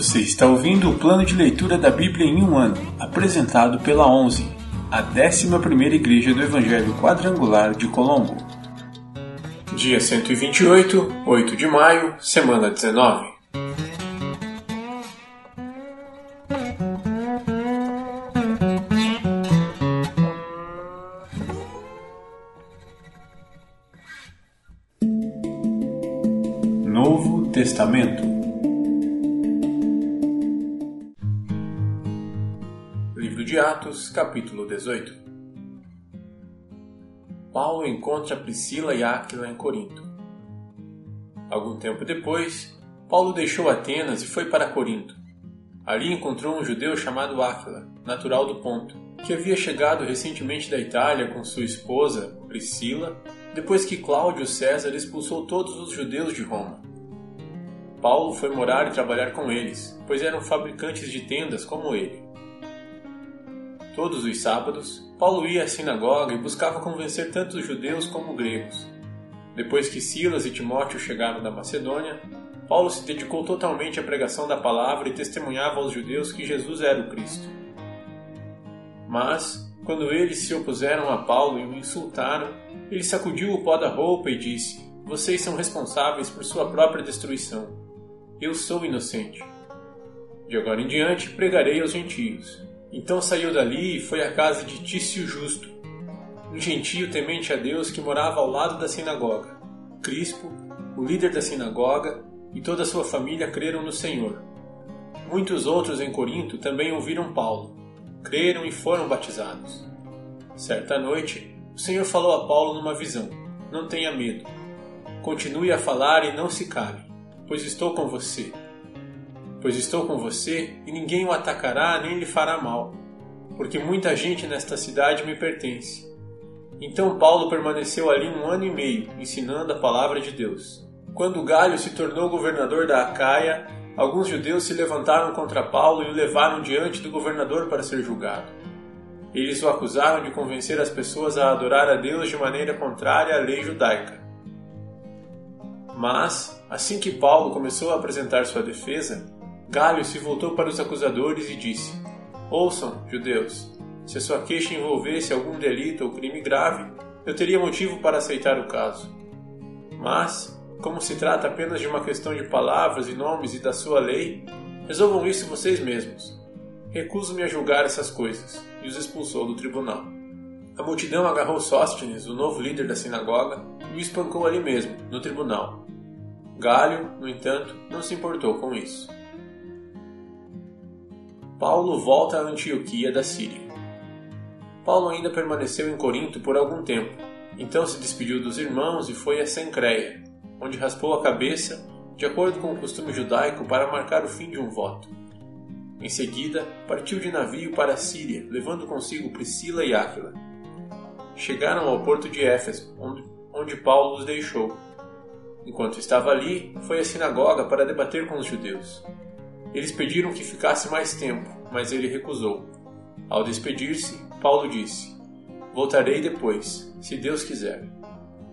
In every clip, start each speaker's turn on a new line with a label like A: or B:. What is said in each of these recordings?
A: Você está ouvindo o plano de leitura da Bíblia em um ano, apresentado pela 11, a 11ª Igreja do Evangelho Quadrangular de Colombo. Dia 128, 8 de maio, semana 19. De Atos, capítulo 18 Paulo encontra Priscila e Áquila em Corinto. Algum tempo depois, Paulo deixou Atenas e foi para Corinto. Ali encontrou um judeu chamado Áquila, natural do Ponto, que havia chegado recentemente da Itália com sua esposa, Priscila, depois que Cláudio César expulsou todos os judeus de Roma. Paulo foi morar e trabalhar com eles, pois eram fabricantes de tendas como ele. Todos os sábados, Paulo ia à sinagoga e buscava convencer tanto os judeus como gregos. Depois que Silas e Timóteo chegaram da Macedônia, Paulo se dedicou totalmente à pregação da palavra e testemunhava aos judeus que Jesus era o Cristo. Mas, quando eles se opuseram a Paulo e o insultaram, ele sacudiu o pó da roupa e disse: Vocês são responsáveis por sua própria destruição. Eu sou inocente. De agora em diante pregarei aos gentios. Então saiu dali e foi à casa de Tício Justo, um gentio temente a Deus que morava ao lado da sinagoga. Crispo, o líder da sinagoga, e toda a sua família creram no Senhor. Muitos outros em Corinto também ouviram Paulo, creram e foram batizados. Certa noite, o Senhor falou a Paulo numa visão: Não tenha medo. Continue a falar e não se cale, pois estou com você pois estou com você e ninguém o atacará nem lhe fará mal, porque muita gente nesta cidade me pertence. Então Paulo permaneceu ali um ano e meio, ensinando a palavra de Deus. Quando Galho se tornou governador da Acaia, alguns judeus se levantaram contra Paulo e o levaram diante do governador para ser julgado. Eles o acusaram de convencer as pessoas a adorar a Deus de maneira contrária à lei judaica. Mas, assim que Paulo começou a apresentar sua defesa, Galho se voltou para os acusadores e disse: Ouçam, judeus, se a sua queixa envolvesse algum delito ou crime grave, eu teria motivo para aceitar o caso. Mas, como se trata apenas de uma questão de palavras e nomes e da sua lei, resolvam isso vocês mesmos. Recuso-me a julgar essas coisas, e os expulsou do tribunal. A multidão agarrou Sóstenes, o novo líder da sinagoga, e o espancou ali mesmo, no tribunal. Galho, no entanto, não se importou com isso. Paulo volta a Antioquia da Síria. Paulo ainda permaneceu em Corinto por algum tempo, então se despediu dos irmãos e foi a Sencreia, onde raspou a cabeça, de acordo com o costume judaico, para marcar o fim de um voto. Em seguida, partiu de navio para a Síria, levando consigo Priscila e Áquila. Chegaram ao porto de Éfeso, onde, onde Paulo os deixou. Enquanto estava ali, foi à sinagoga para debater com os judeus. Eles pediram que ficasse mais tempo, mas ele recusou. Ao despedir-se, Paulo disse: Voltarei depois, se Deus quiser.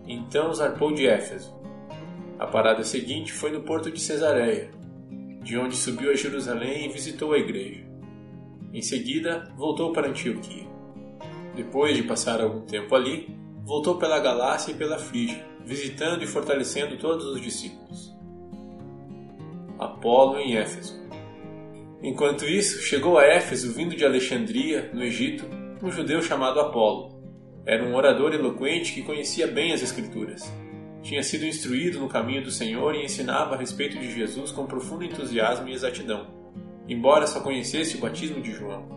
A: Então zarpou de Éfeso. A parada seguinte foi no porto de Cesareia, de onde subiu a Jerusalém e visitou a igreja. Em seguida, voltou para Antioquia. Depois de passar algum tempo ali, voltou pela Galácia e pela Frígia, visitando e fortalecendo todos os discípulos. Apolo em Éfeso. Enquanto isso, chegou a Éfeso, vindo de Alexandria, no Egito, um judeu chamado Apolo. Era um orador eloquente que conhecia bem as Escrituras. Tinha sido instruído no caminho do Senhor e ensinava a respeito de Jesus com profundo entusiasmo e exatidão, embora só conhecesse o batismo de João.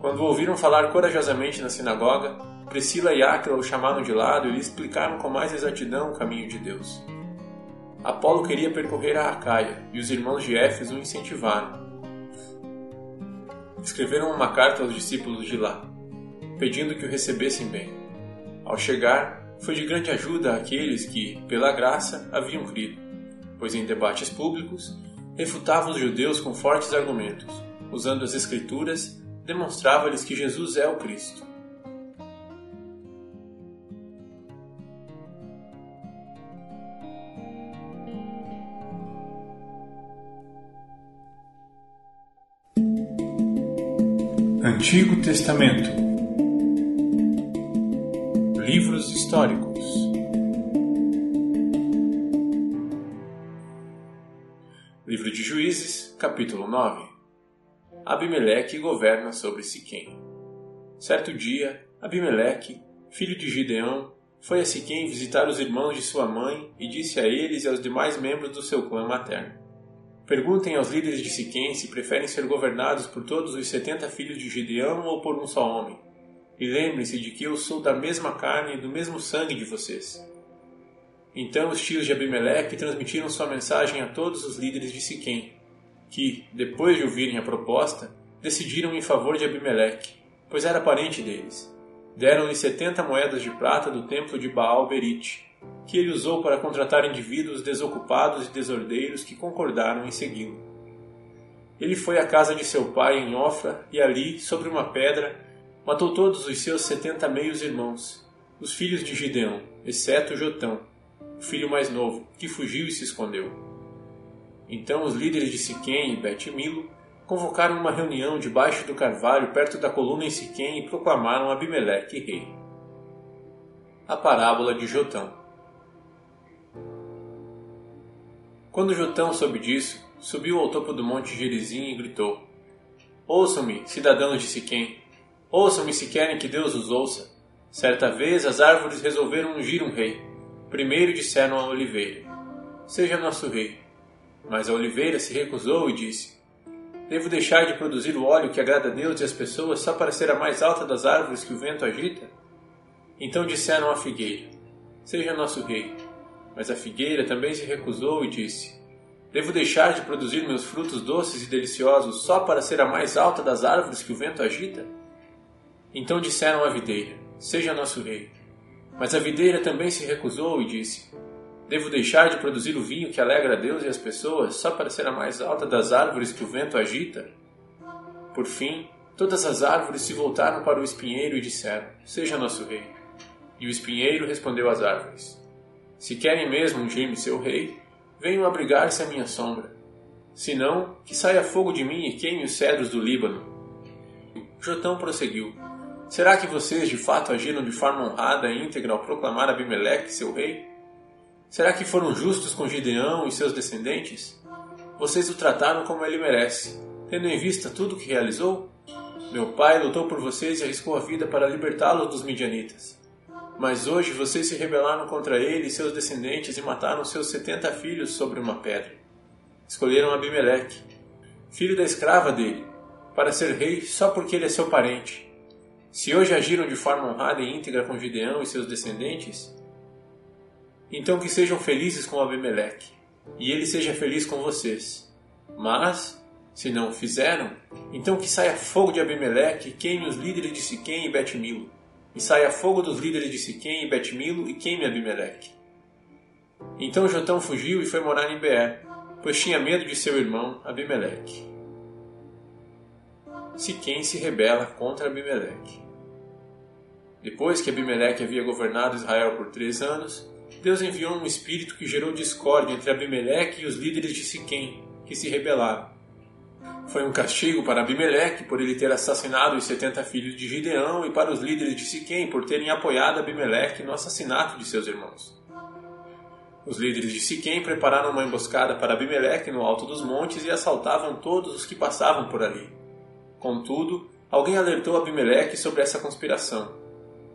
A: Quando ouviram falar corajosamente na sinagoga, Priscila e Áquila o chamaram de lado e lhe explicaram com mais exatidão o caminho de Deus. Apolo queria percorrer a Acaia e os irmãos de Éfeso o incentivaram. Escreveram uma carta aos discípulos de lá, pedindo que o recebessem bem. Ao chegar, foi de grande ajuda àqueles que, pela graça, haviam crido, pois em debates públicos refutava os judeus com fortes argumentos, usando as Escrituras, demonstrava-lhes que Jesus é o Cristo. Antigo Testamento. Livros históricos. Livro de Juízes, capítulo 9 Abimeleque governa sobre Siquém. Certo dia, Abimeleque, filho de Gideão, foi a Siquém visitar os irmãos de sua mãe e disse a eles e aos demais membros do seu clã materno: Perguntem aos líderes de Siquém se preferem ser governados por todos os setenta filhos de Gideão ou por um só homem. E lembrem-se de que eu sou da mesma carne e do mesmo sangue de vocês. Então os tios de Abimeleque transmitiram sua mensagem a todos os líderes de Siquém, que, depois de ouvirem a proposta, decidiram em favor de Abimeleque, pois era parente deles. Deram-lhe setenta moedas de prata do templo de Baal Berite, que ele usou para contratar indivíduos desocupados e desordeiros que concordaram em segui-lo. Ele foi à casa de seu pai em Ofra e ali, sobre uma pedra, matou todos os seus setenta meios irmãos, os filhos de Gideão, exceto Jotão, o filho mais novo, que fugiu e se escondeu. Então os líderes de Siquém e Bet-Milo convocaram uma reunião debaixo do carvalho perto da coluna em Siquém e proclamaram Abimeleque rei. A parábola de Jotão Quando Jotão soube disso, subiu ao topo do monte Gerizim e gritou: Ouçam-me, cidadãos de Siquém. Ouçam-me se querem que Deus os ouça. Certa vez as árvores resolveram ungir um rei. Primeiro disseram à oliveira: Seja nosso rei. Mas a oliveira se recusou e disse: Devo deixar de produzir o óleo que agrada a Deus e as pessoas só para ser a mais alta das árvores que o vento agita? Então disseram à figueira: Seja nosso rei. Mas a figueira também se recusou e disse: Devo deixar de produzir meus frutos doces e deliciosos só para ser a mais alta das árvores que o vento agita? Então disseram à videira: Seja nosso rei. Mas a videira também se recusou e disse: Devo deixar de produzir o vinho que alegra a Deus e as pessoas só para ser a mais alta das árvores que o vento agita? Por fim, todas as árvores se voltaram para o espinheiro e disseram: Seja nosso rei. E o espinheiro respondeu às árvores: se querem mesmo ungir-me seu rei, venham abrigar-se à minha sombra. Se não, que saia fogo de mim e queime os cedros do Líbano. Jotão prosseguiu: Será que vocês de fato agiram de forma honrada e íntegra ao proclamar Abimeleque seu rei? Será que foram justos com Gideão e seus descendentes? Vocês o trataram como ele merece, tendo em vista tudo o que realizou? Meu pai lutou por vocês e arriscou a vida para libertá-los dos midianitas. Mas hoje vocês se rebelaram contra ele e seus descendentes e mataram seus setenta filhos sobre uma pedra. Escolheram Abimeleque, filho da escrava dele, para ser rei só porque ele é seu parente. Se hoje agiram de forma honrada e íntegra com Gideão e seus descendentes, então que sejam felizes com Abimeleque, e ele seja feliz com vocês. Mas, se não o fizeram, então que saia fogo de Abimeleque e queime os líderes de Siquém e Betmilo e saia fogo dos líderes de Siquém e Betmilo e queime Abimeleque. Então Jotão fugiu e foi morar em Beer, pois tinha medo de seu irmão Abimeleque. Siquém se rebela contra Abimeleque. Depois que Abimeleque havia governado Israel por três anos, Deus enviou um espírito que gerou discórdia entre Abimeleque e os líderes de Siquém, que se rebelaram. Foi um castigo para Abimeleque por ele ter assassinado os setenta filhos de Gideão e para os líderes de Siquém por terem apoiado Abimeleque no assassinato de seus irmãos. Os líderes de Siquém prepararam uma emboscada para Abimeleque no alto dos montes e assaltavam todos os que passavam por ali. Contudo, alguém alertou Abimeleque sobre essa conspiração.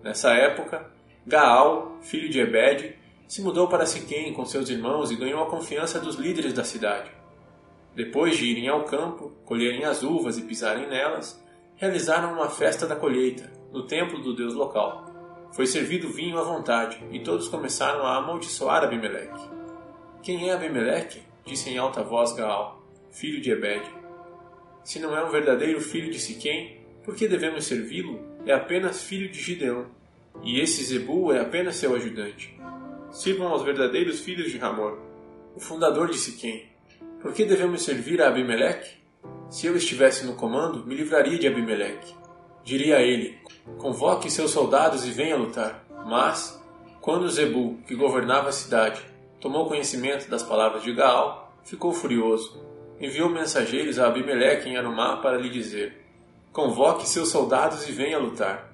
A: Nessa época, Gaal, filho de Ebed, se mudou para Siquém com seus irmãos e ganhou a confiança dos líderes da cidade. Depois de irem ao campo, colherem as uvas e pisarem nelas, realizaram uma festa da colheita, no templo do deus local. Foi servido vinho à vontade, e todos começaram a amaldiçoar Abimeleque. Quem é Abimeleque? disse em alta voz Gaal, filho de Ebed. Se não é um verdadeiro filho de Siquém, por que devemos servi-lo? É apenas filho de Gideão, e esse Zebu é apenas seu ajudante. Sirvam aos verdadeiros filhos de Ramor, o fundador de Siquém, por que devemos servir a Abimeleque? Se eu estivesse no comando, me livraria de Abimeleque. Diria a ele: Convoque seus soldados e venha lutar. Mas, quando Zebu, que governava a cidade, tomou conhecimento das palavras de Gaal, ficou furioso. Enviou mensageiros a Abimeleque em Arumá para lhe dizer: convoque seus soldados e venha lutar.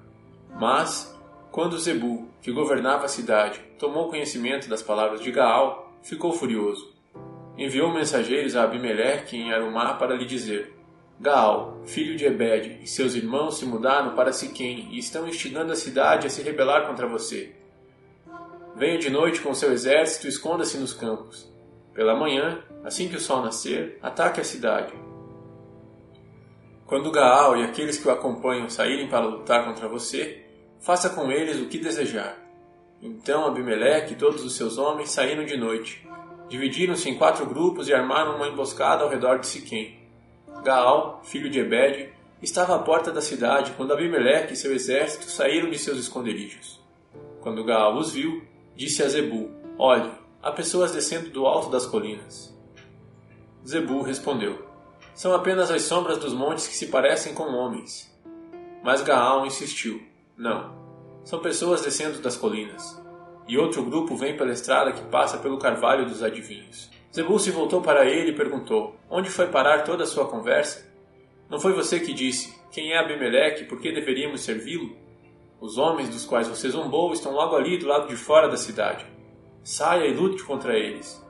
A: Mas, quando Zebu, que governava a cidade, tomou conhecimento das palavras de Gaal, ficou furioso. Enviou mensageiros a Abimeleque em Arumá para lhe dizer: Gaal, filho de Ebed, e seus irmãos se mudaram para Siquém e estão instigando a cidade a se rebelar contra você. Venha de noite com seu exército e esconda-se nos campos. Pela manhã, assim que o sol nascer, ataque a cidade. Quando Gaal e aqueles que o acompanham saírem para lutar contra você, faça com eles o que desejar. Então Abimeleque e todos os seus homens saíram de noite. Dividiram-se em quatro grupos e armaram uma emboscada ao redor de Siquém. Gaal, filho de Ebed, estava à porta da cidade quando Abimeleque e seu exército saíram de seus esconderijos. Quando Gaal os viu, disse a Zebu: Olhe, há pessoas descendo do alto das colinas. Zebu respondeu: São apenas as sombras dos montes que se parecem com homens. Mas Gaal insistiu: Não, são pessoas descendo das colinas. E outro grupo vem pela estrada que passa pelo carvalho dos adivinhos. Zebul se voltou para ele e perguntou: Onde foi parar toda a sua conversa? Não foi você que disse: Quem é Abimeleque e por que deveríamos servi-lo? Os homens dos quais você zombou estão logo ali do lado de fora da cidade. Saia e lute contra eles.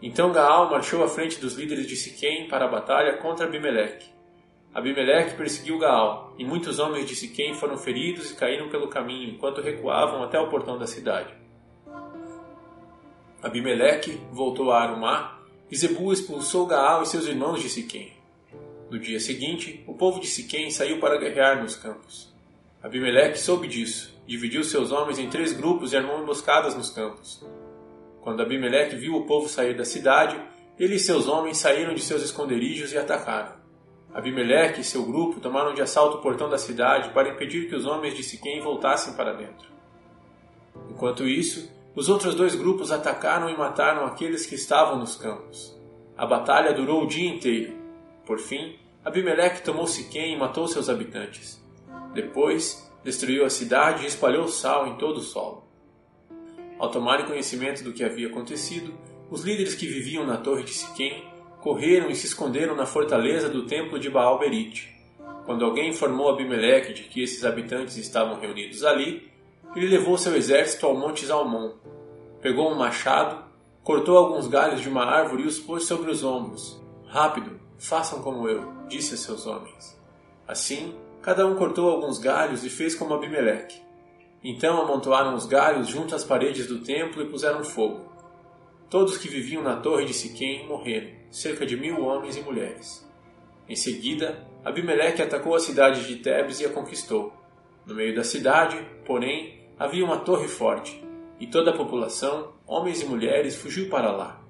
A: Então Gaal marchou à frente dos líderes de Siquém para a batalha contra Abimeleque. Abimeleque perseguiu Gaal, e muitos homens de Siquém foram feridos e caíram pelo caminho enquanto recuavam até o portão da cidade. Abimeleque voltou a Arumá e Zebu expulsou Gaal e seus irmãos de Siquém. No dia seguinte, o povo de Siquém saiu para guerrear nos campos. Abimeleque soube disso, dividiu seus homens em três grupos e armou emboscadas nos campos. Quando Abimeleque viu o povo sair da cidade, ele e seus homens saíram de seus esconderijos e atacaram. Abimeleque e seu grupo tomaram de assalto o portão da cidade para impedir que os homens de Siquém voltassem para dentro. Enquanto isso, os outros dois grupos atacaram e mataram aqueles que estavam nos campos. A batalha durou o dia inteiro. Por fim, Abimeleque tomou Siquém e matou seus habitantes. Depois, destruiu a cidade e espalhou sal em todo o solo. Ao tomarem conhecimento do que havia acontecido, os líderes que viviam na torre de Siquém correram e se esconderam na fortaleza do templo de Baal-Berite. Quando alguém informou Abimeleque de que esses habitantes estavam reunidos ali, ele levou seu exército ao Monte Zalmon, pegou um machado, cortou alguns galhos de uma árvore e os pôs sobre os ombros. Rápido, façam como eu, disse a seus homens. Assim, cada um cortou alguns galhos e fez como Abimeleque. Então amontoaram os galhos junto às paredes do templo e puseram fogo. Todos que viviam na torre de Siquém morreram, cerca de mil homens e mulheres. Em seguida, Abimeleque atacou a cidade de Tebes e a conquistou. No meio da cidade, porém, havia uma torre forte, e toda a população, homens e mulheres, fugiu para lá.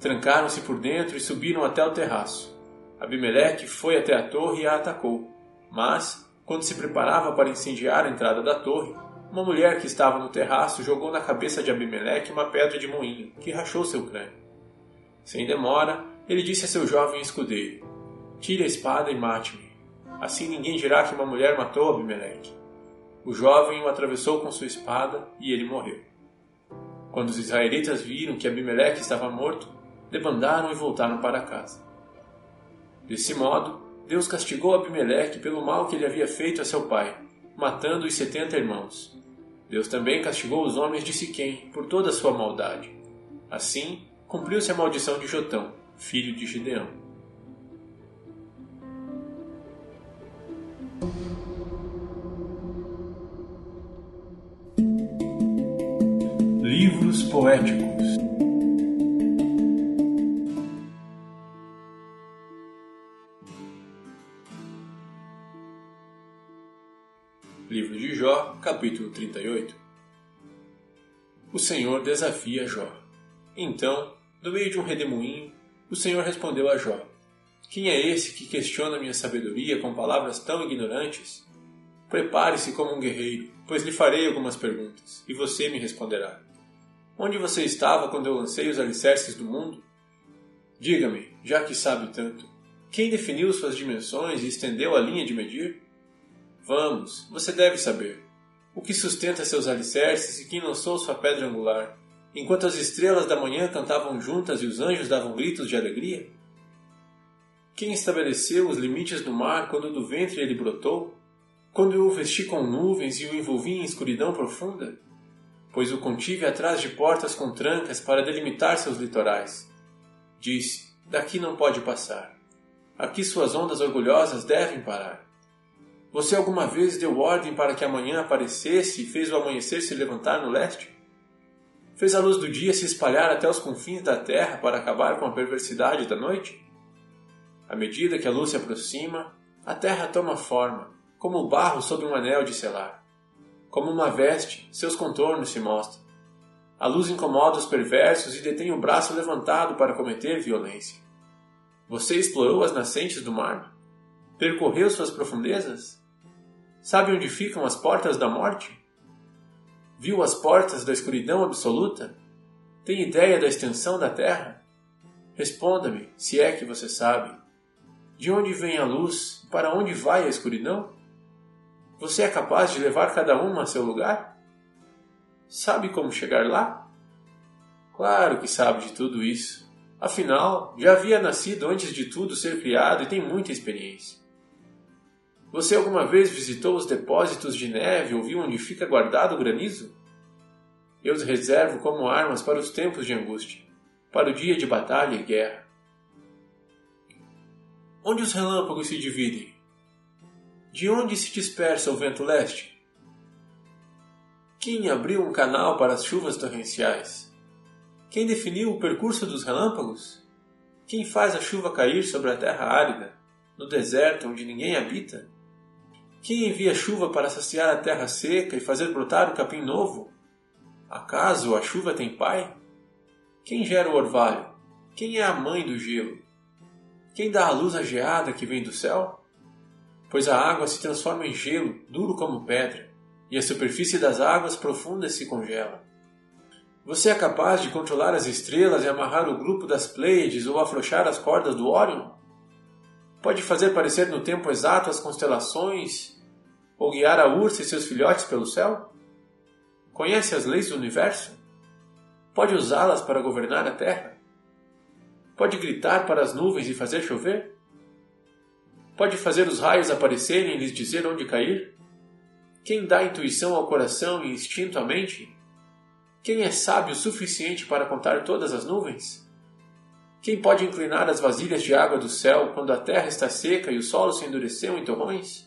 A: Trancaram-se por dentro e subiram até o terraço. Abimeleque foi até a torre e a atacou, mas, quando se preparava para incendiar a entrada da torre, uma mulher que estava no terraço jogou na cabeça de Abimeleque uma pedra de moinho, que rachou seu crânio. Sem demora, ele disse a seu jovem escudeiro: Tire a espada e mate-me. Assim ninguém dirá que uma mulher matou Abimeleque. O jovem o atravessou com sua espada e ele morreu. Quando os israelitas viram que Abimeleque estava morto, debandaram e voltaram para casa. Desse modo, Deus castigou Abimeleque pelo mal que ele havia feito a seu pai, matando os setenta irmãos. Deus também castigou os homens de Siquém por toda a sua maldade. Assim, cumpriu-se a maldição de Jotão, filho de Gideão. Livros poéticos Livro de Jó, capítulo 38 O Senhor desafia Jó. Então, no meio de um redemoinho, o Senhor respondeu a Jó: Quem é esse que questiona minha sabedoria com palavras tão ignorantes? Prepare-se como um guerreiro, pois lhe farei algumas perguntas, e você me responderá. Onde você estava quando eu lancei os alicerces do mundo? Diga-me, já que sabe tanto, quem definiu suas dimensões e estendeu a linha de medir? Vamos, você deve saber. O que sustenta seus alicerces e quem lançou sua pedra angular, enquanto as estrelas da manhã cantavam juntas e os anjos davam gritos de alegria? Quem estabeleceu os limites do mar quando do ventre ele brotou? Quando eu o vesti com nuvens e o envolvi em escuridão profunda? Pois o contive atrás de portas com trancas para delimitar seus litorais. Disse: Daqui não pode passar. Aqui suas ondas orgulhosas devem parar. Você alguma vez deu ordem para que a manhã aparecesse e fez o amanhecer se levantar no leste? Fez a luz do dia se espalhar até os confins da terra para acabar com a perversidade da noite? À medida que a luz se aproxima, a terra toma forma, como o barro sob um anel de selar. Como uma veste, seus contornos se mostram. A luz incomoda os perversos e detém o braço levantado para cometer violência. Você explorou as nascentes do mar? Percorreu suas profundezas? Sabe onde ficam as portas da morte? Viu as portas da escuridão absoluta? Tem ideia da extensão da terra? Responda-me, se é que você sabe. De onde vem a luz e para onde vai a escuridão? Você é capaz de levar cada uma a seu lugar? Sabe como chegar lá? Claro que sabe de tudo isso. Afinal, já havia nascido antes de tudo ser criado e tem muita experiência. Você alguma vez visitou os depósitos de neve ou viu onde fica guardado o granizo? Eu os reservo como armas para os tempos de angústia, para o dia de batalha e guerra onde os relâmpagos se dividem? De onde se dispersa o vento leste? Quem abriu um canal para as chuvas torrenciais? Quem definiu o percurso dos relâmpagos? Quem faz a chuva cair sobre a terra árida, no deserto onde ninguém habita? Quem envia chuva para saciar a terra seca e fazer brotar o capim novo? Acaso a chuva tem pai? Quem gera o orvalho? Quem é a mãe do gelo? Quem dá a luz à geada que vem do céu? Pois a água se transforma em gelo, duro como pedra, e a superfície das águas profundas se congela. Você é capaz de controlar as estrelas e amarrar o grupo das Pleiades ou afrouxar as cordas do Órion? Pode fazer parecer no tempo exato as constelações ou guiar a ursa e seus filhotes pelo céu? Conhece as leis do universo? Pode usá-las para governar a Terra? Pode gritar para as nuvens e fazer chover? Pode fazer os raios aparecerem e lhes dizer onde cair? Quem dá intuição ao coração e instinto à mente? Quem é sábio o suficiente para contar todas as nuvens? Quem pode inclinar as vasilhas de água do céu quando a terra está seca e o solo se endureceu em torrões?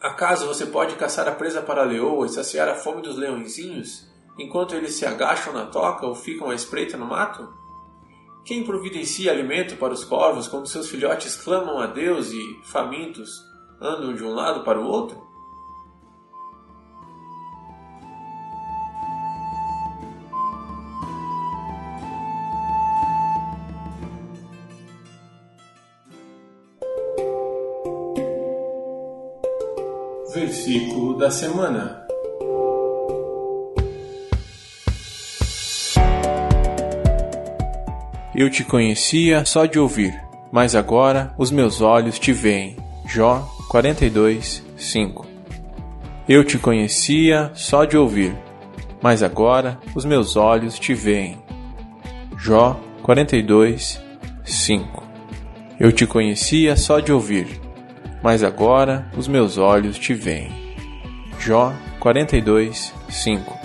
A: Acaso você pode caçar a presa para a leoa e saciar a fome dos leõezinhos, enquanto eles se agacham na toca ou ficam à espreita no mato? Quem providencia alimento para os corvos quando seus filhotes clamam a Deus e, famintos, andam de um lado para o outro? Versículo da semana.
B: Eu te conhecia só de ouvir, mas agora os meus olhos te veem. Jó 42, 5 Eu te conhecia só de ouvir, mas agora os meus olhos te veem. Jó 42, 5 Eu te conhecia só de ouvir, mas agora os meus olhos te veem. Jó 42, 5